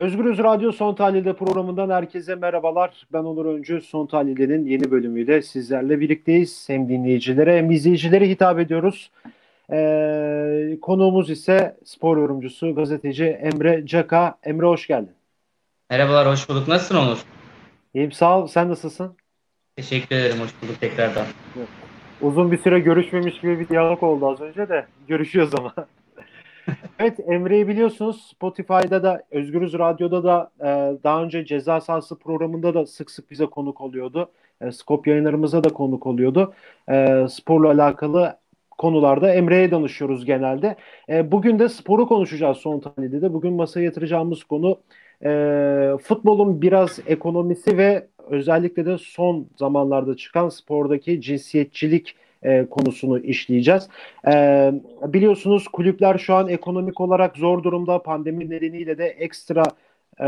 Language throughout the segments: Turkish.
Özgürüz Radyo Son Tahlil'de programından herkese merhabalar. Ben Onur Öncü. Son Tahlil'in yeni bölümüyle sizlerle birlikteyiz. Hem dinleyicilere hem izleyicilere hitap ediyoruz. Ee, konuğumuz ise spor yorumcusu, gazeteci Emre Caka. Emre hoş geldin. Merhabalar, hoş bulduk. Nasılsın Onur? İyiyim, sağ ol. Sen nasılsın? Teşekkür ederim, hoş bulduk tekrardan. Uzun bir süre görüşmemiş gibi bir diyalog oldu az önce de. Görüşüyoruz ama. Evet Emre'yi biliyorsunuz Spotify'da da Özgürüz Radyo'da da e, daha önce ceza sahası programında da sık sık bize konuk oluyordu. E, Skop yayınlarımıza da konuk oluyordu. E, sporla alakalı konularda Emre'ye danışıyoruz genelde. E, bugün de sporu konuşacağız son tahlilde de. Bugün masaya yatıracağımız konu e, futbolun biraz ekonomisi ve özellikle de son zamanlarda çıkan spordaki cinsiyetçilik e, konusunu işleyeceğiz. E, biliyorsunuz kulüpler şu an ekonomik olarak zor durumda. Pandemi nedeniyle de ekstra e,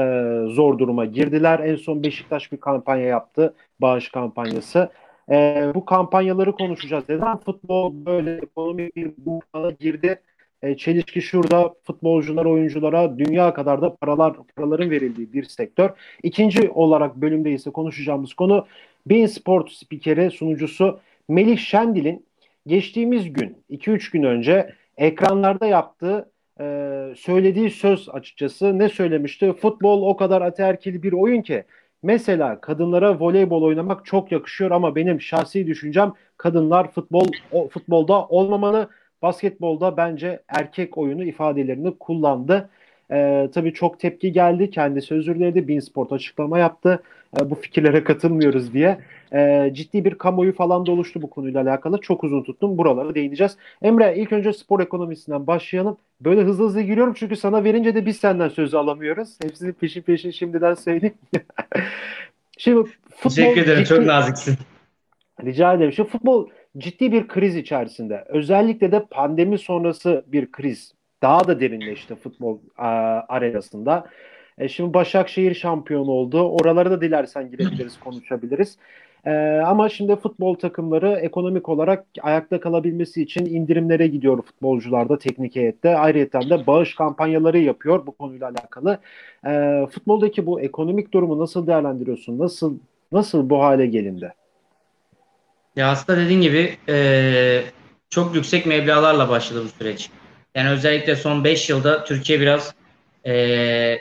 zor duruma girdiler. En son Beşiktaş bir kampanya yaptı. Bağış kampanyası. E, bu kampanyaları konuşacağız. Neden futbol böyle ekonomik bir buhrana girdi? E, çelişki şurada futbolcular, oyunculara dünya kadar da paralar paraların verildiği bir sektör. İkinci olarak bölümde ise konuşacağımız konu Bein Sport spikeri, sunucusu Melih Şendil'in geçtiğimiz gün 2-3 gün önce ekranlarda yaptığı e, söylediği söz açıkçası ne söylemişti? Futbol o kadar ataerkil bir oyun ki mesela kadınlara voleybol oynamak çok yakışıyor ama benim şahsi düşüncem kadınlar futbol o, futbolda olmamalı. Basketbolda bence erkek oyunu ifadelerini kullandı. Ee, tabii çok tepki geldi. Kendisi özür diledi. Beansport açıklama yaptı. Ee, bu fikirlere katılmıyoruz diye. Ee, ciddi bir kamuoyu falan da oluştu bu konuyla alakalı. Çok uzun tuttum. Buralara değineceğiz. Emre ilk önce spor ekonomisinden başlayalım. Böyle hızlı hızlı giriyorum çünkü sana verince de biz senden sözü alamıyoruz. Hepsini peşin peşin şimdiden söyleyeyim. Şimdi futbol Teşekkür ederim. Ciddi... Çok naziksin. Rica ederim. Şimdi futbol ciddi bir kriz içerisinde. Özellikle de pandemi sonrası bir kriz daha da derinleşti futbol a, arenasında. E, şimdi Başakşehir şampiyon oldu. Oralara da dilersen girebiliriz, konuşabiliriz. E, ama şimdi futbol takımları ekonomik olarak ayakta kalabilmesi için indirimlere gidiyor futbolcularda, teknik heyette. Ayrıca de bağış kampanyaları yapıyor bu konuyla alakalı. E, futboldaki bu ekonomik durumu nasıl değerlendiriyorsun? Nasıl nasıl bu hale gelindi? Ya aslında dediğin gibi e, çok yüksek meblalarla başladı bu süreç. Yani özellikle son 5 yılda Türkiye biraz e,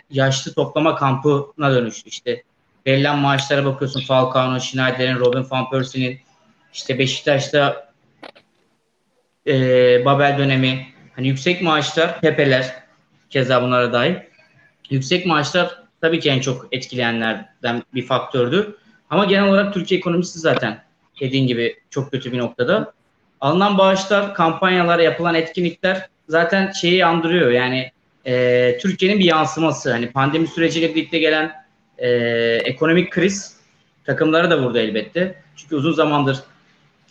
yaşlı toplama kampına dönüştü. İşte verilen maaşlara bakıyorsun Falcao'nun, Schneider'in, Robin Van Persie'nin işte Beşiktaş'ta e, Babel dönemi hani yüksek maaşlar, Pepe'ler keza bunlara dahil. Yüksek maaşlar tabii ki en çok etkileyenlerden bir faktördü. Ama genel olarak Türkiye ekonomisi zaten dediğin gibi çok kötü bir noktada. Alınan bağışlar, kampanyalar, yapılan etkinlikler zaten şeyi andırıyor. Yani e, Türkiye'nin bir yansıması. Hani pandemi süreciyle birlikte gelen e, ekonomik kriz takımları da burada elbette. Çünkü uzun zamandır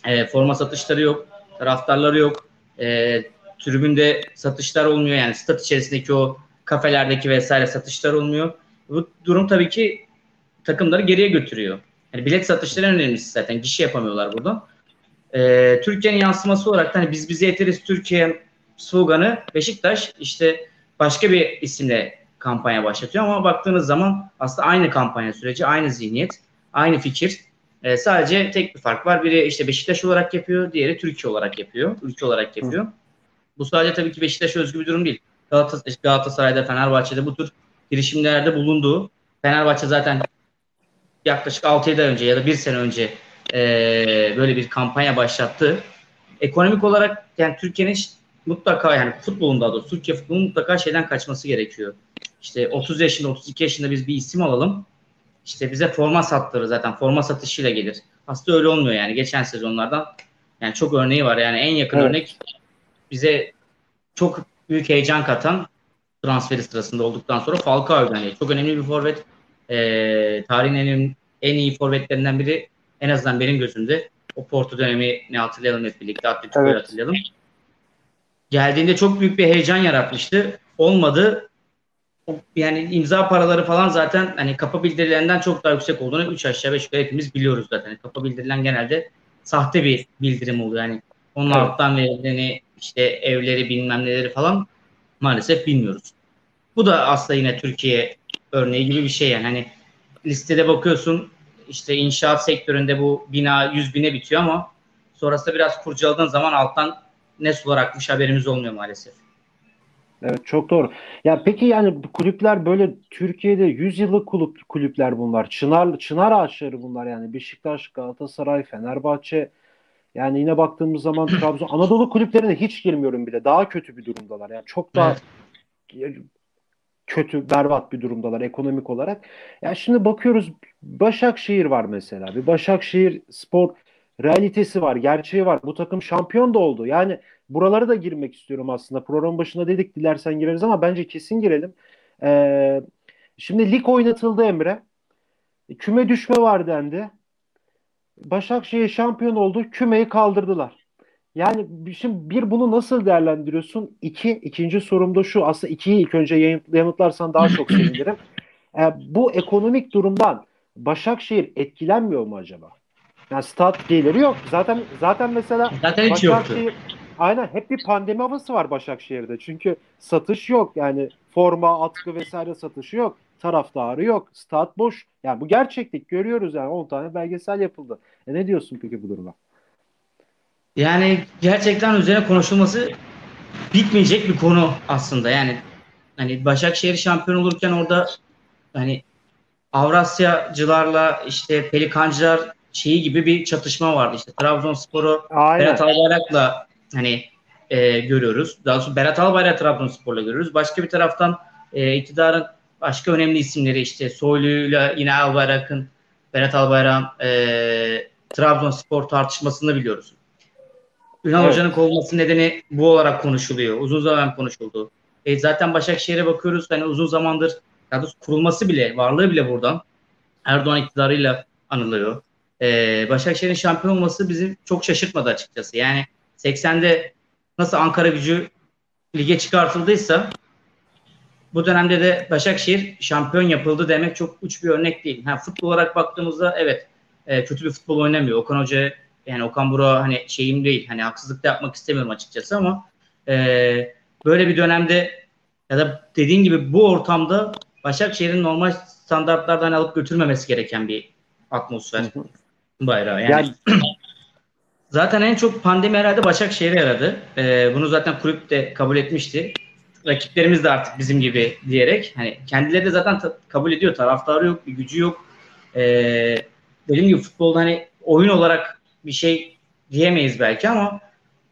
e, forma satışları yok, taraftarları yok. E, tribünde satışlar olmuyor. Yani stat içerisindeki o kafelerdeki vesaire satışlar olmuyor. Bu durum tabii ki takımları geriye götürüyor. Yani bilet satışları en önemlisi zaten. Gişi yapamıyorlar burada. Ee, Türkiye'nin yansıması olarak hani biz bize yeteriz Türkiye sloganı Beşiktaş işte başka bir isimle kampanya başlatıyor ama baktığınız zaman aslında aynı kampanya süreci, aynı zihniyet, aynı fikir. Ee, sadece tek bir fark var. Biri işte Beşiktaş olarak yapıyor, diğeri Türkiye olarak yapıyor, ülke olarak yapıyor. Hı. Bu sadece tabii ki Beşiktaş özgü bir durum değil. Galatasaray, Galatasaray'da, Fenerbahçe'de bu tür girişimlerde bulunduğu, Fenerbahçe zaten yaklaşık 6 ay önce ya da bir sene önce e, böyle bir kampanya başlattı. Ekonomik olarak yani Türkiye'nin mutlaka yani futbolun daha doğrusu Türkiye futbolunun mutlaka şeyden kaçması gerekiyor. İşte 30 yaşında 32 yaşında biz bir isim alalım. İşte bize forma sattırır zaten forma satışıyla gelir. Aslında öyle olmuyor yani geçen sezonlardan yani çok örneği var yani en yakın evet. örnek bize çok büyük heyecan katan transferi sırasında olduktan sonra Falcao yani çok önemli bir forvet. Ee, tarihin en, en iyi forvetlerinden biri en azından benim gözümde o Porto dönemini hatırlayalım hep birlikte. Atletico'yu evet. hatırlayalım geldiğinde çok büyük bir heyecan yaratmıştı. Olmadı. Yani imza paraları falan zaten hani kapa bildirilerinden çok daha yüksek olduğunu 3 aşağı 5 yukarı hepimiz biliyoruz zaten. Kapa bildirilen genelde sahte bir bildirim oluyor. Yani onun evet. alttan verildiğini işte evleri bilmem neleri falan maalesef bilmiyoruz. Bu da aslında yine Türkiye örneği gibi bir şey yani. Hani listede bakıyorsun işte inşaat sektöründe bu bina 100 bine bitiyor ama sonrasında biraz kurcaladığın zaman alttan ne sular akmış haberimiz olmuyor maalesef. Evet çok doğru. Ya peki yani kulüpler böyle Türkiye'de 100 yıllık kulüp, kulüpler bunlar. Çınar çınar ağaçları bunlar yani. Beşiktaş, Galatasaray, Fenerbahçe. Yani yine baktığımız zaman Trabzon Anadolu kulüplerine hiç girmiyorum bile. Daha kötü bir durumdalar. Yani çok daha evet. kötü, berbat bir durumdalar ekonomik olarak. Ya yani şimdi bakıyoruz Başakşehir var mesela. Bir Başakşehir spor realitesi var, gerçeği var. Bu takım şampiyon da oldu. Yani buraları da girmek istiyorum aslında. Program başında dedik dilersen gireriz ama bence kesin girelim. Ee, şimdi lig oynatıldı Emre. Küme düşme var dendi. Başakşehir şampiyon oldu. Kümeyi kaldırdılar. Yani şimdi bir bunu nasıl değerlendiriyorsun? İki, ikinci sorum da şu. Aslında ikiyi ilk önce yanıtlarsan daha çok sevinirim. Ee, bu ekonomik durumdan Başakşehir etkilenmiyor mu acaba? Yani stat geliri yok. Zaten zaten mesela zaten hiç Başakşehir, yoktu. Aynen hep bir pandemi havası var Başakşehir'de. Çünkü satış yok. Yani forma, atkı vesaire satışı yok. Taraftarı yok. Stat boş. Yani bu gerçeklik görüyoruz yani 10 tane belgesel yapıldı. E ne diyorsun peki bu duruma? Yani gerçekten üzerine konuşulması bitmeyecek bir konu aslında. Yani hani Başakşehir şampiyon olurken orada hani Avrasyacılarla işte Pelikancılar şeyi gibi bir çatışma vardı. İşte Trabzonspor'u Berat Albayrak'la hani e, görüyoruz. Daha sonra Berat Albayrak Trabzonspor'la görüyoruz. Başka bir taraftan e, iktidarın başka önemli isimleri işte Soylu'yla yine Albayrak'ın Berat Albayrak'ın e, Trabzonspor tartışmasını biliyoruz. Ünal evet. Hoca'nın kovulması nedeni bu olarak konuşuluyor. Uzun zaman konuşuldu. E, zaten Başakşehir'e bakıyoruz. Hani uzun zamandır daha kurulması bile, varlığı bile buradan Erdoğan iktidarıyla anılıyor. E, Başakşehir'in şampiyon olması bizi çok şaşırtmadı açıkçası. Yani 80'de nasıl Ankara gücü lige çıkartıldıysa bu dönemde de Başakşehir şampiyon yapıldı demek çok uç bir örnek değil. Ha, futbol olarak baktığımızda evet e, kötü bir futbol oynamıyor. Okan Hoca yani Okan Bura hani şeyim değil hani haksızlık da yapmak istemiyorum açıkçası ama e, böyle bir dönemde ya da dediğin gibi bu ortamda Başakşehir'in normal standartlardan alıp götürmemesi gereken bir atmosfer bayrağı. Yani, yani zaten en çok pandemi herhalde Başakşehir'e yaradı. E, bunu zaten kulüp de kabul etmişti. Rakiplerimiz de artık bizim gibi diyerek hani kendileri de zaten ta- kabul ediyor. Taraftarı yok, bir gücü yok. E, dediğim gibi futbolda hani oyun olarak bir şey diyemeyiz belki ama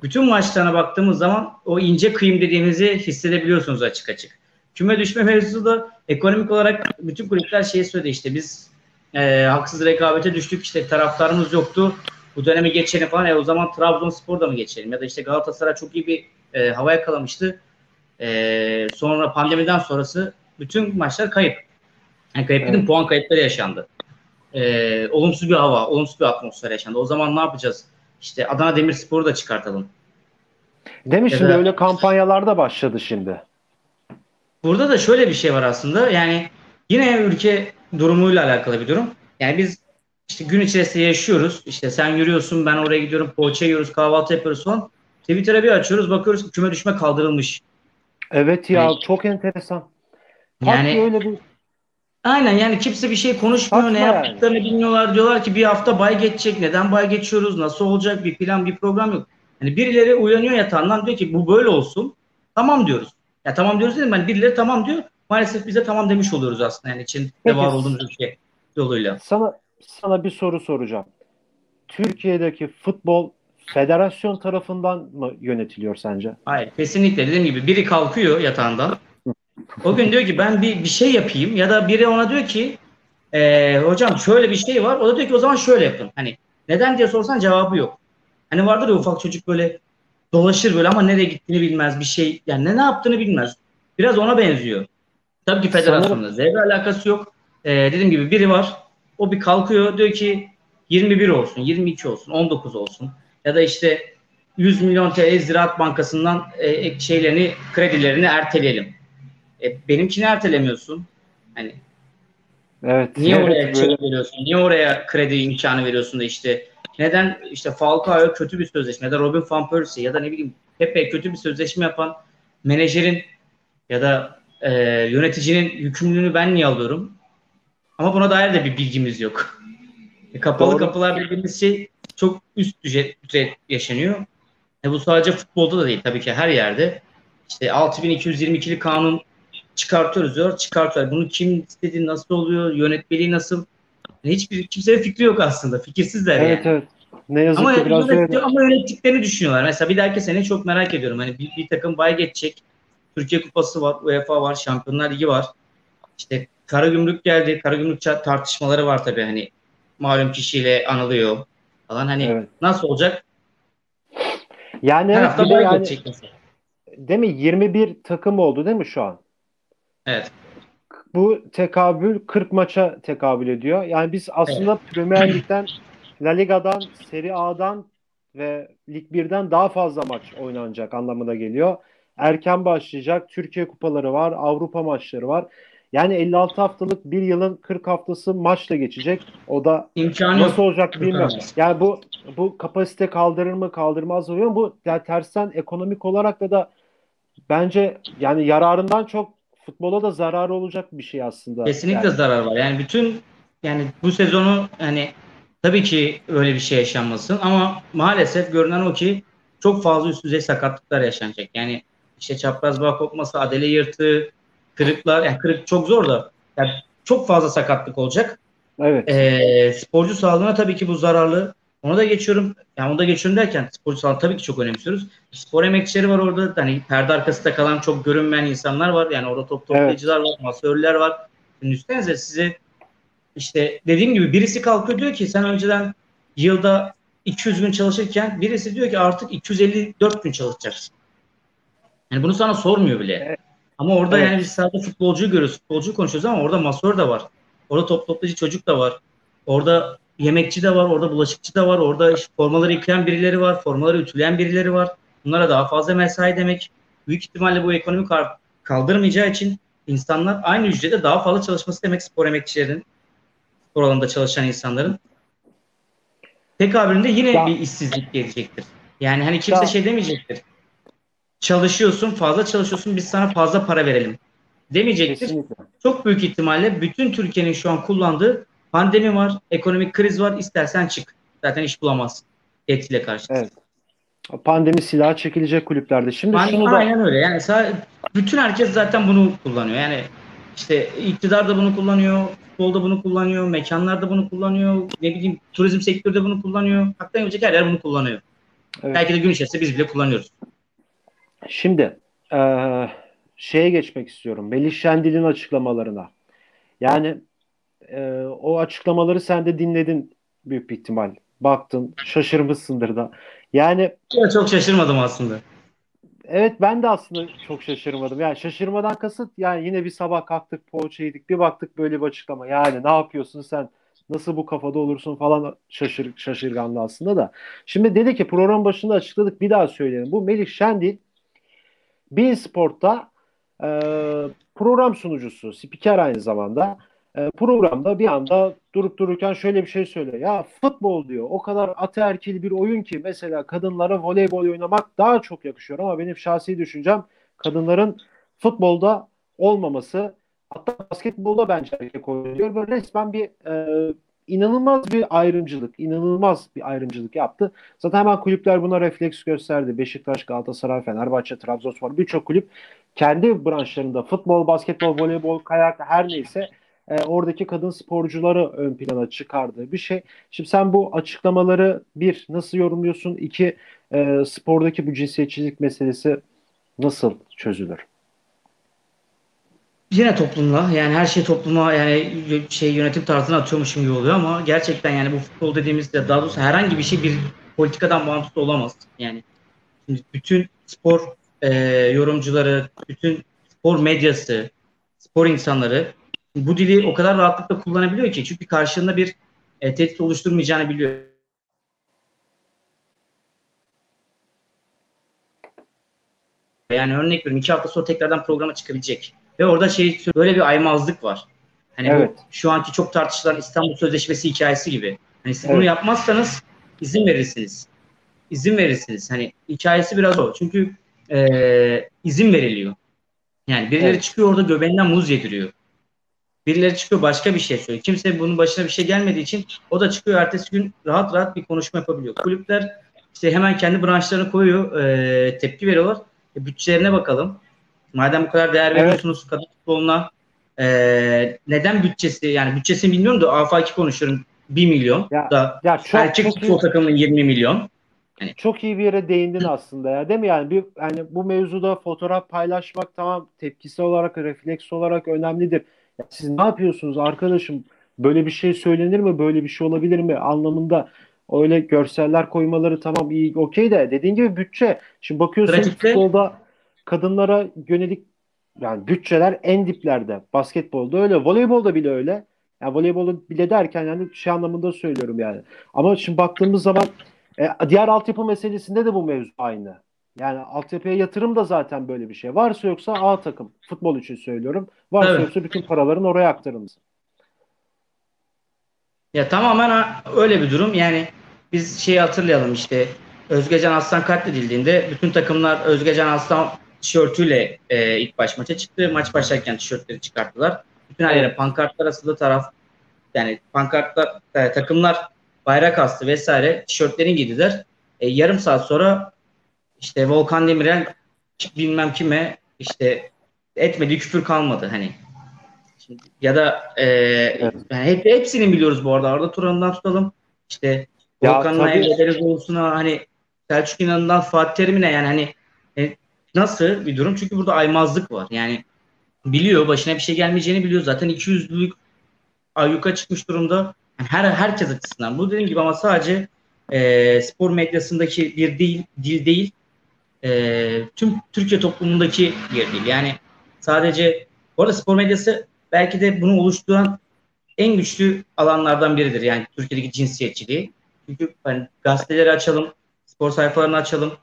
bütün maçlarına baktığımız zaman o ince kıyım dediğimizi hissedebiliyorsunuz açık açık. Küme düşme mevzusu da ekonomik olarak bütün kulüpler şey söyledi işte biz e, haksız rekabete düştük işte taraftarımız yoktu bu dönemi geçelim falan. E, o zaman Trabzonspor'da mı geçelim? Ya da işte Galatasaray çok iyi bir e, hava yakalamıştı. E, sonra pandemiden sonrası bütün maçlar kayıp. Yani kayıp evet. dedim puan kayıpları yaşandı. E, olumsuz bir hava, olumsuz bir atmosfer yaşandı. O zaman ne yapacağız? İşte Adana Demirspor'u da çıkartalım. Değil mi? Ya şimdi da, öyle kampanyalar da başladı şimdi. Burada da şöyle bir şey var aslında. Yani yine ülke durumuyla alakalı bir durum. Yani biz işte gün içerisinde yaşıyoruz. İşte sen yürüyorsun, ben oraya gidiyorum, poğaça yiyoruz, kahvaltı yapıyoruz falan. Twitter'a bir açıyoruz, bakıyoruz ki küme düşme kaldırılmış. Evet ya, yani, çok enteresan. yani öyle bir Aynen yani kimse bir şey konuşmuyor. Saçma ne yaptıklarını yani. bilmiyorlar. Diyorlar ki bir hafta bay geçecek. Neden bay geçiyoruz? Nasıl olacak? Bir plan, bir program yok. Hani birileri uyanıyor yatağından diyor ki bu böyle olsun. Tamam diyoruz. Ya tamam diyoruz dedim ben. Birileri tamam diyor. Maalesef bize tamam demiş oluyoruz aslında. Yani içinde var olduğumuz ülke yoluyla. Sana sana bir soru soracağım. Türkiye'deki futbol federasyon tarafından mı yönetiliyor sence? Hayır kesinlikle dediğim gibi biri kalkıyor yatağından. O gün diyor ki ben bir, bir şey yapayım ya da biri ona diyor ki e, hocam şöyle bir şey var. O da diyor ki o zaman şöyle yapın. Hani neden diye sorsan cevabı yok. Hani vardır ya ufak çocuk böyle dolaşır böyle ama nereye gittiğini bilmez bir şey. Yani ne ne yaptığını bilmez. Biraz ona benziyor. Tabii ki federasyonla zevre alakası yok. Ee, dediğim gibi biri var. O bir kalkıyor diyor ki 21 olsun, 22 olsun, 19 olsun. Ya da işte 100 milyon TL Ziraat Bankası'ndan e, şeylerini, kredilerini erteleyelim. E, benimkini ertelemiyorsun. Hani Evet. Niye evet, oraya çek veriyorsun? Niye oraya kredi imkanı veriyorsun da işte neden işte Falcao kötü bir sözleşme ya da Robin van Persie ya da ne bileyim Pepe kötü bir sözleşme yapan menajerin ya da e, yöneticinin yükümlülüğünü ben niye alıyorum? Ama buna dair de bir bilgimiz yok. E, kapalı Doğru. kapılar dediğimiz şey çok üst düzey, düzey yaşanıyor. E, bu sadece futbolda da değil tabii ki her yerde. İşte 6222'li kanun çıkartıyoruz diyor, çıkartıyor. Bunu kim istedi, nasıl oluyor, yönetmeliği nasıl? Hiçbir kimsenin fikri yok aslında. Fikirsizler evet, yani. Evet. Ne yazık ama ki biraz yönet, öyle. Ama yönettiklerini düşünüyorlar. Mesela bir dahaki sene çok merak ediyorum. Hani bir, bir takım bay geçecek. Türkiye Kupası var, UEFA var, Şampiyonlar Ligi var. İşte Karagümrük geldi. Karagümrük tartışmaları var tabii hani malum kişiyle anılıyor falan. Hani evet. nasıl olacak? Yani Her hafta bay yani. Değil mi? 21 takım oldu değil mi şu an? Evet. Bu tekabül 40 maça tekabül ediyor. Yani biz aslında evet. Premier Lig'den, La Liga'dan, Serie A'dan ve Lig 1'den daha fazla maç oynanacak anlamına geliyor. Erken başlayacak. Türkiye kupaları var, Avrupa maçları var. Yani 56 haftalık bir yılın 40 haftası maçla geçecek. O da İmkanı nasıl olacak bilmiyorum. Yani bu bu kapasite kaldırır mı kaldırmaz mı Bu yani tersten ekonomik olarak da da bence yani yararından çok futbola da zararı olacak bir şey aslında. Kesinlikle yani. zarar var. Yani bütün yani bu sezonu hani tabii ki öyle bir şey yaşanmasın ama maalesef görünen o ki çok fazla üst düzey sakatlıklar yaşanacak. Yani işte çapraz bağ kopması, adele yırtığı, kırıklar, yani kırık çok zor da yani çok fazla sakatlık olacak. Evet. Ee, sporcu sağlığına tabii ki bu zararlı. Ona da geçiyorum. Yani onu da geçiyorum derken sporcu sağlığı tabii ki çok önemsiyoruz. Spor emekçileri var orada. Hani perde arkasında kalan çok görünmeyen insanlar var. Yani orada top toplayıcılar evet. var, masörler var. Şimdi üstenize size işte dediğim gibi birisi kalkıyor diyor ki sen önceden yılda 200 gün çalışırken birisi diyor ki artık 254 gün çalışacaksın. Yani bunu sana sormuyor bile. Evet. Ama orada evet. yani biz sadece futbolcuyu görüyoruz. Futbolcuyu konuşuyoruz ama orada masör de var. Orada top toplayıcı çocuk da var. Orada yemekçi de var, orada bulaşıkçı da var, orada işte formaları yıkayan birileri var, formaları ütüleyen birileri var. Bunlara daha fazla mesai demek. Büyük ihtimalle bu ekonomi kaldırmayacağı için insanlar aynı ücrete daha fazla çalışması demek spor emekçilerin, spor alanında çalışan insanların. Tekabülünde yine ya. bir işsizlik gelecektir. Yani hani kimse ya. şey demeyecektir çalışıyorsun, fazla çalışıyorsun biz sana fazla para verelim demeyecektir. Kesinlikle. Çok büyük ihtimalle bütün Türkiye'nin şu an kullandığı pandemi var, ekonomik kriz var, istersen çık. Zaten iş bulamazsın etiyle karşı. Evet. Pandemi silahı çekilecek kulüplerde. Şimdi Pandemi, şunu da... Aynen öyle. Yani bütün herkes zaten bunu kullanıyor. Yani işte iktidar da bunu kullanıyor, futbolda bunu kullanıyor, mekanlar da bunu kullanıyor, ne bileyim turizm sektörü de bunu kullanıyor. Hatta yapacak her yer bunu kullanıyor. Evet. Belki de gün içerisinde biz bile kullanıyoruz. Şimdi e, şeye geçmek istiyorum. Melih Şendil'in açıklamalarına. Yani e, o açıklamaları sen de dinledin büyük bir ihtimal. Baktın, şaşırmışsındır da. Yani ya çok şaşırmadım aslında. Evet ben de aslında çok şaşırmadım. Yani şaşırmadan kasıt yani yine bir sabah kalktık poğaça yedik bir baktık böyle bir açıklama. Yani ne yapıyorsun sen nasıl bu kafada olursun falan şaşır, şaşırganlı aslında da. Şimdi dedi ki program başında açıkladık bir daha söyleyelim. Bu Melih Şendil Bein Sport'ta e, program sunucusu, spiker aynı zamanda. E, programda bir anda durup dururken şöyle bir şey söylüyor. Ya futbol diyor o kadar ataerkil bir oyun ki mesela kadınlara voleybol oynamak daha çok yakışıyor ama benim şahsi düşüncem kadınların futbolda olmaması hatta basketbolda bence erkek oynuyor. Böyle resmen bir e, inanılmaz bir ayrımcılık, inanılmaz bir ayrımcılık yaptı. Zaten hemen kulüpler buna refleks gösterdi. Beşiktaş, Galatasaray, Fenerbahçe, Trabzonspor birçok kulüp kendi branşlarında futbol, basketbol, voleybol, kayak her neyse e, oradaki kadın sporcuları ön plana çıkardığı bir şey. Şimdi sen bu açıklamaları bir nasıl yorumluyorsun? İki e, spordaki bu cinsiyetçilik meselesi nasıl çözülür? Yine toplumla yani her şey topluma yani şey yönetim tarzına atıyormuşum gibi oluyor ama gerçekten yani bu futbol dediğimizde daha doğrusu herhangi bir şey bir politikadan bağımsız olamaz. Yani şimdi bütün spor e, yorumcuları, bütün spor medyası, spor insanları bu dili o kadar rahatlıkla kullanabiliyor ki çünkü karşılığında bir e, tehdit oluşturmayacağını biliyor. Yani örnek veriyorum iki hafta sonra tekrardan programa çıkabilecek. Ve orada şey böyle bir aymazlık var. Hani evet. bu şu anki çok tartışılan İstanbul Sözleşmesi hikayesi gibi. Hani siz evet. bunu yapmazsanız izin verirsiniz. İzin verirsiniz. Hani hikayesi biraz o. Çünkü e, izin veriliyor. Yani birileri Evet. çıkıyor orada göbeğinden muz yediriyor. Birileri çıkıyor başka bir şey söylüyor. Kimse bunun başına bir şey gelmediği için o da çıkıyor ertesi gün rahat rahat bir konuşma yapabiliyor. Kulüpler işte hemen kendi branşlarını koyuyor, e, tepki veriyorlar. E, bütçelerine bakalım. Madem bu kadar değer Evet. veriyorsunuz kadın futboluna e, neden bütçesi yani bütçesini bilmiyorum da afaki konuşuyorum 1 milyon Ya- da Ya çok, erkek çok, futbol iyi, takımının 20 milyon. çok iyi bir yere değindin aslında ya değil mi yani bir yani bu mevzuda fotoğraf paylaşmak tamam tepkisi olarak refleks olarak önemlidir. Ya siz ne yapıyorsunuz arkadaşım? Böyle bir şey söylenir mi? Böyle bir şey olabilir mi? Anlamında öyle görseller koymaları tamam iyi okey de dediğin gibi bütçe. Şimdi bakıyorsun Pratikte- futbolda kadınlara yönelik yani bütçeler en diplerde. Basketbolda öyle, voleybolda bile öyle. Yani voleybolda bile derken yani şey anlamında söylüyorum yani. Ama şimdi baktığımız zaman e, diğer altyapı meselesinde de bu mevzu aynı. Yani altyapıya yatırım da zaten böyle bir şey. Varsa yoksa A takım. Futbol için söylüyorum. Varsa Evet. yoksa bütün paraların oraya aktarılması. Ya tamamen öyle bir durum. Yani biz şeyi hatırlayalım işte Özgecan Aslan katledildiğinde bütün takımlar Özgecan Aslan tişörtüyle e, ilk baş maça çıktı. Maç başlarken tişörtleri çıkarttılar. Bütün her yere pankartlar asıldı taraf yani pankartlar e, takımlar bayrak astı vesaire tişörtlerini giydiler. E, yarım saat sonra işte Volkan Demirel bilmem kime işte etmediği küfür kalmadı hani. Şimdi, ya da e, yani hep, hepsini biliyoruz bu arada. Arda Turan'dan tutalım. İşte Volkan'la. Emre Belezoğlu'suna hani Selçuk İnan'dan Fatih Terim'ine yani hani e, nasıl bir durum? Çünkü burada aymazlık var. Yani biliyor başına bir şey gelmeyeceğini biliyor. Zaten 200'lük ayyuka çıkmış durumda. Yani her herkes açısından. Bu dediğim gibi ama sadece e, spor medyasındaki bir değil, dil değil. E, tüm Türkiye toplumundaki bir dil. Yani sadece bu arada spor medyası belki de bunu oluşturan en güçlü alanlardan biridir. Yani Türkiye'deki cinsiyetçiliği. Çünkü hani gazeteleri açalım, spor sayfalarını açalım.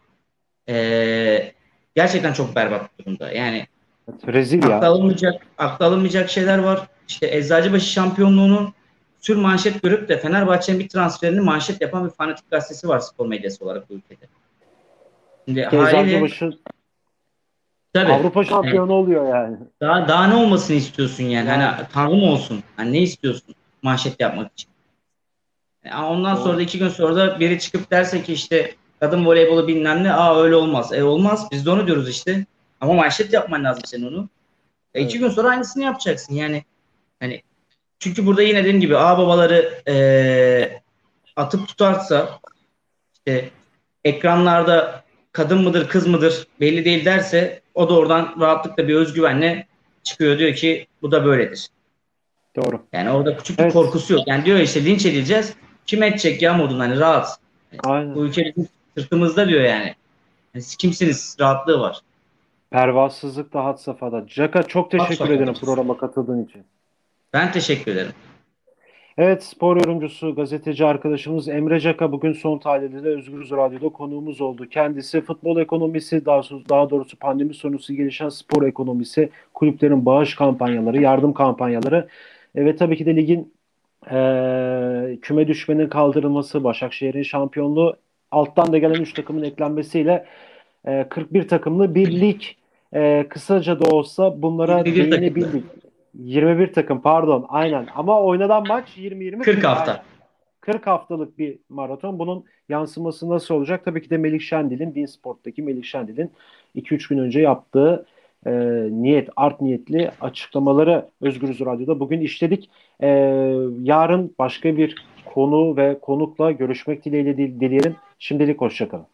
E, gerçekten çok berbat durumda. Yani Rezil akla ya. alınmayacak, akla alınmayacak şeyler var. İşte Eczacıbaşı şampiyonluğunu tür manşet görüp de Fenerbahçe'nin bir transferini manşet yapan bir fanatik gazetesi var spor medyası olarak bu ülkede. Şimdi haliyle tabii, Avrupa şampiyonu oluyor yani. daha, daha ne olmasını istiyorsun yani? Hani tanrı mı olsun? Hani ne istiyorsun manşet yapmak için? Yani ondan Doğru. sonra da iki gün sonra da biri çıkıp derse ki işte kadın voleybolu bilmem ne. Aa öyle olmaz. E olmaz. Biz de onu diyoruz işte. Ama manşet yapman lazım senin onu. E, iki Evet. gün sonra aynısını yapacaksın yani. Hani çünkü burada yine dediğim gibi ağ babaları e, atıp tutarsa işte ekranlarda kadın mıdır kız mıdır belli değil derse o da oradan rahatlıkla bir özgüvenle çıkıyor diyor ki bu da böyledir. Doğru. Yani orada küçük bir Evet. korkusu yok. Yani diyor işte linç edileceğiz. Kim edecek ya modun hani rahat. Aynen. Bu ülke bizim sırtımızda diyor yani. yani siz kimsiniz rahatlığı var. Pervasızlık da had safhada. Jaka çok teşekkür ederim programa katıldığın için. Ben teşekkür ederim. Evet spor yorumcusu gazeteci arkadaşımız Emre Caka bugün son tahlilde Özgürüz Radyo'da konuğumuz oldu. Kendisi futbol ekonomisi daha, daha doğrusu pandemi sonrası gelişen spor ekonomisi, kulüplerin bağış kampanyaları, yardım kampanyaları e, ve tabii ki de ligin e, küme düşmenin kaldırılması, Başakşehir'in şampiyonluğu, alttan da gelen 3 takımın eklenmesiyle e, 41 takımlı bir lig e, kısaca da olsa bunlara 21 takım. değinebildik. 21 takım pardon aynen ama oynanan maç 20-20 40 hafta. 40 haftalık bir maraton. Bunun yansıması nasıl olacak? Tabii ki de Melih Şendil'in, Beansport'taki Melih Şendil'in 2-3 gün önce yaptığı e, niyet, art niyetli açıklamaları Özgürüz Radyo'da bugün işledik. E, yarın başka bir konu ve konukla görüşmek dileğiyle dil- dileyelim. Şimdilik hoşçakalın.